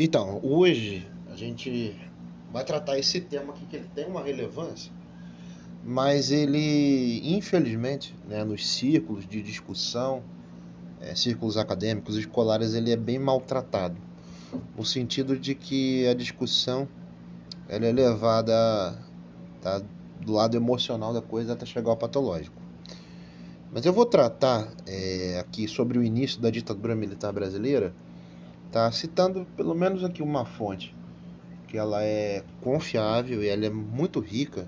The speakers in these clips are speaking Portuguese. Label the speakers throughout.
Speaker 1: Então, hoje a gente vai tratar esse tema aqui que ele tem uma relevância, mas ele, infelizmente, né, nos círculos de discussão, é, círculos acadêmicos, escolares, ele é bem maltratado, no sentido de que a discussão ela é levada tá, do lado emocional da coisa até chegar ao patológico. Mas eu vou tratar é, aqui sobre o início da ditadura militar brasileira, tá, citando pelo menos aqui uma fonte que ela é confiável e ela é muito rica,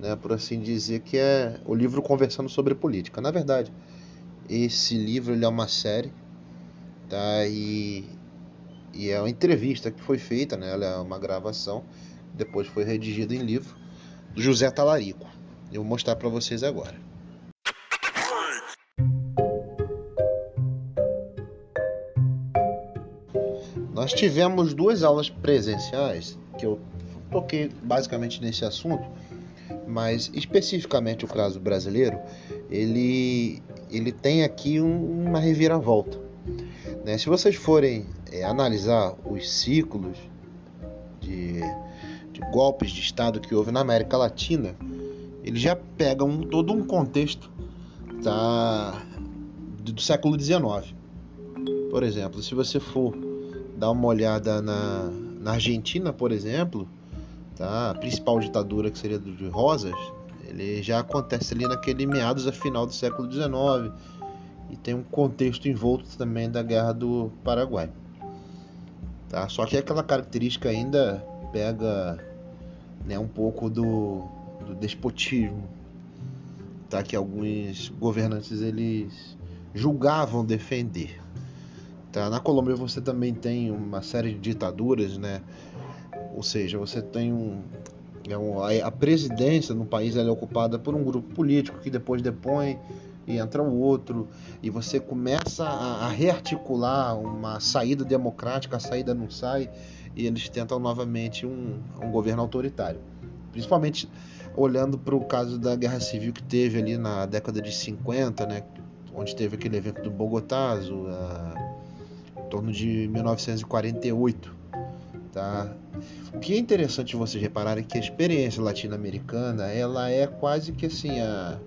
Speaker 1: né, por assim dizer, que é o livro Conversando sobre Política. Na verdade, esse livro é uma série, tá, e, e é uma entrevista que foi feita, né, ela é uma gravação, depois foi redigida em livro, do José Talarico. Eu vou mostrar para vocês agora. Nós tivemos duas aulas presenciais que eu toquei basicamente nesse assunto, mas especificamente o caso brasileiro, ele, ele tem aqui um, uma reviravolta. Né? Se vocês forem é, analisar os ciclos de, de golpes de Estado que houve na América Latina, ele já pega um, todo um contexto tá, do século XIX. Por exemplo, se você for dá uma olhada na, na Argentina, por exemplo, tá? a principal ditadura que seria de Rosas, ele já acontece ali naquele meados a final do século XIX e tem um contexto envolto também da Guerra do Paraguai. Tá? Só que aquela característica ainda pega né, um pouco do, do despotismo tá? que alguns governantes eles julgavam defender. Tá? Na Colômbia você também tem uma série de ditaduras, né? Ou seja, você tem um, é um a presidência no país é ocupada por um grupo político que depois depõe e entra o outro e você começa a, a rearticular uma saída democrática, a saída não sai e eles tentam novamente um, um governo autoritário. Principalmente olhando para o caso da guerra civil que teve ali na década de 50, né, onde teve aquele evento do Bogotazo, a torno de 1948. Tá? O que é interessante vocês repararem é que a experiência latino-americana ela é quase que assim a,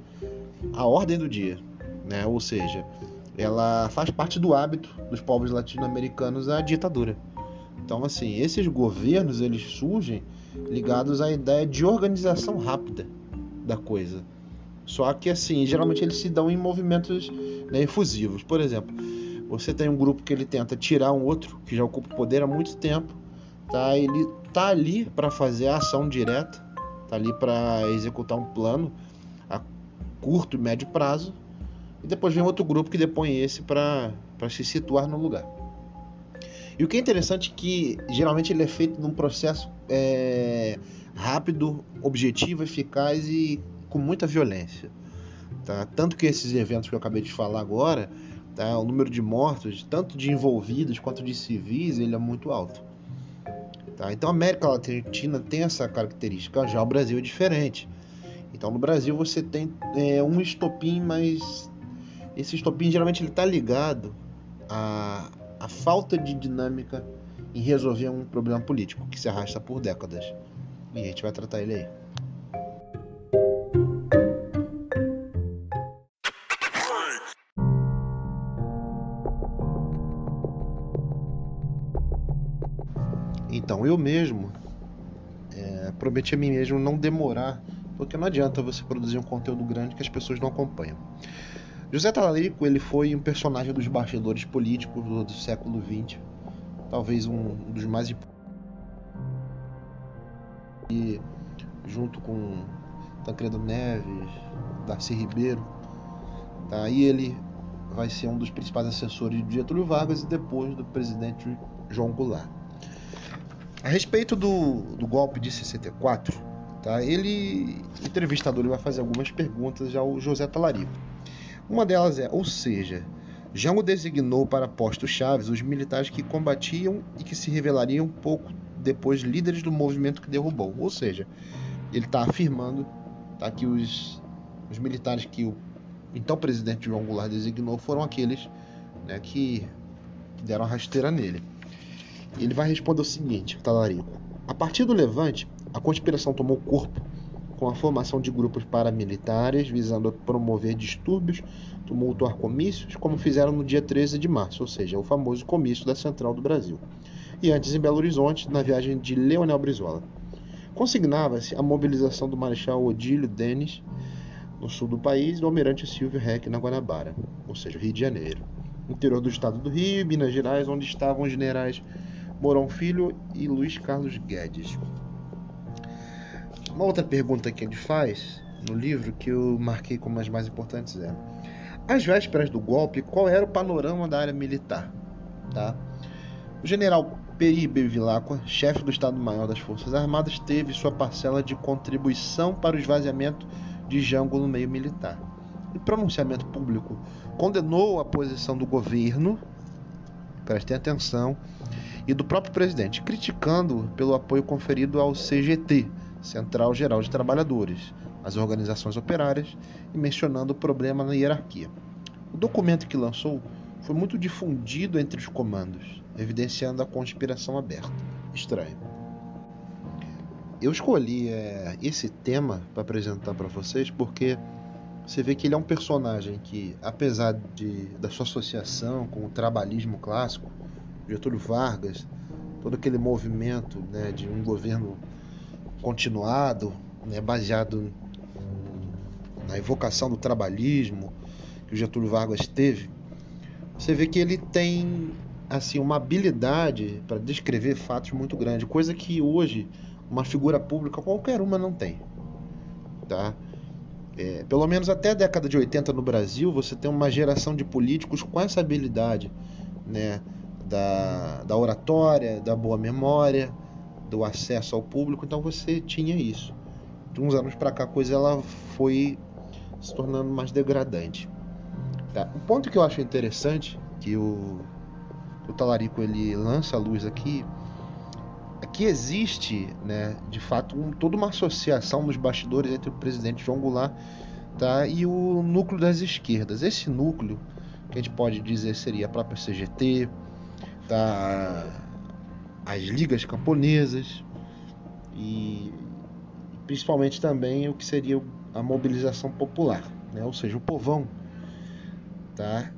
Speaker 1: a ordem do dia, né? Ou seja, ela faz parte do hábito dos povos latino-americanos a ditadura. Então, assim, esses governos eles surgem ligados à ideia de organização rápida da coisa. Só que, assim, geralmente eles se dão em movimentos né, efusivos. Por exemplo, você tem um grupo que ele tenta tirar um outro que já ocupa o poder há muito tempo, tá? Ele tá ali para fazer a ação direta, tá ali para executar um plano a curto e médio prazo, e depois vem outro grupo que depõe esse para se situar no lugar. E o que é interessante é que geralmente ele é feito num processo é, rápido, objetivo, eficaz e com muita violência. Tá? Tanto que esses eventos que eu acabei de falar agora, Tá? O número de mortos, tanto de envolvidos quanto de civis, ele é muito alto. Tá? Então a América Latina tem essa característica, já o Brasil é diferente. Então no Brasil você tem é, um estopim, mas esse estopim geralmente ele está ligado à, à falta de dinâmica em resolver um problema político que se arrasta por décadas. E a gente vai tratar ele aí. Então, eu mesmo é, prometi a mim mesmo não demorar, porque não adianta você produzir um conteúdo grande que as pessoas não acompanham. José Talarico ele foi um personagem dos bastidores políticos do, do século XX, talvez um dos mais e junto com Tancredo Neves, Darcy Ribeiro, tá? E ele vai ser um dos principais assessores de Getúlio Vargas e depois do presidente João Goulart. A respeito do, do golpe de 64, tá? ele, o entrevistador ele vai fazer algumas perguntas ao José Talarico. Uma delas é, ou seja, já o designou para postos chaves os militares que combatiam e que se revelariam pouco depois líderes do movimento que derrubou. Ou seja, ele está afirmando tá, que os, os militares que o então presidente João Goulart designou foram aqueles né, que deram a rasteira nele. Ele vai responder o seguinte, Talarico. A partir do Levante, a conspiração tomou corpo com a formação de grupos paramilitares visando promover distúrbios, tumultuar comícios, como fizeram no dia 13 de março, ou seja, o famoso comício da Central do Brasil, e antes em Belo Horizonte, na viagem de Leonel Brizola. Consignava-se a mobilização do Marechal Odílio Denis no sul do país e do Almirante Silvio Reck na Guanabara, ou seja, Rio de Janeiro, interior do estado do Rio Minas Gerais, onde estavam os generais Mourão Filho e Luiz Carlos Guedes. Uma outra pergunta que ele faz no livro, que eu marquei como as mais importantes, é: Às vésperas do golpe, qual era o panorama da área militar? Tá? O general Peri Bevilacqua, chefe do Estado-Maior das Forças Armadas, teve sua parcela de contribuição para o esvaziamento de Jango no meio militar. Em pronunciamento público, condenou a posição do governo, prestem atenção, e do próprio presidente, criticando pelo apoio conferido ao CGT, Central Geral de Trabalhadores, as organizações operárias e mencionando o problema na hierarquia. O documento que lançou foi muito difundido entre os comandos, evidenciando a conspiração aberta. Estranho. Eu escolhi é, esse tema para apresentar para vocês porque você vê que ele é um personagem que, apesar de, da sua associação com o trabalhismo clássico, Getúlio Vargas, todo aquele movimento né, de um governo continuado, né, baseado na evocação do trabalhismo que o Getúlio Vargas teve, você vê que ele tem assim uma habilidade para descrever fatos muito grande, coisa que hoje uma figura pública qualquer uma não tem, tá? É, pelo menos até a década de 80 no Brasil, você tem uma geração de políticos com essa habilidade, né, da, da oratória, da boa memória, do acesso ao público, então você tinha isso. De uns anos para cá a coisa ela foi se tornando mais degradante. Tá? O ponto que eu acho interessante que o, o Talarico ele lança a luz aqui é que existe, né, de fato, um, toda uma associação nos bastidores entre o presidente João Goulart tá, e o núcleo das esquerdas. Esse núcleo, que a gente pode dizer seria a própria CGT, as ligas camponesas e principalmente também o que seria a mobilização popular, né? ou seja, o povão. Tá?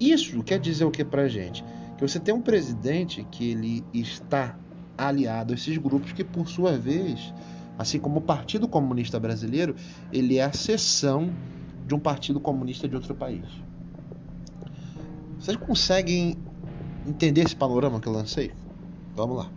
Speaker 1: Isso quer dizer o que para gente? Que você tem um presidente que ele está aliado a esses grupos que, por sua vez, assim como o Partido Comunista Brasileiro, ele é a seção de um partido comunista de outro país. Vocês conseguem entender esse panorama que eu lancei? Vamos lá.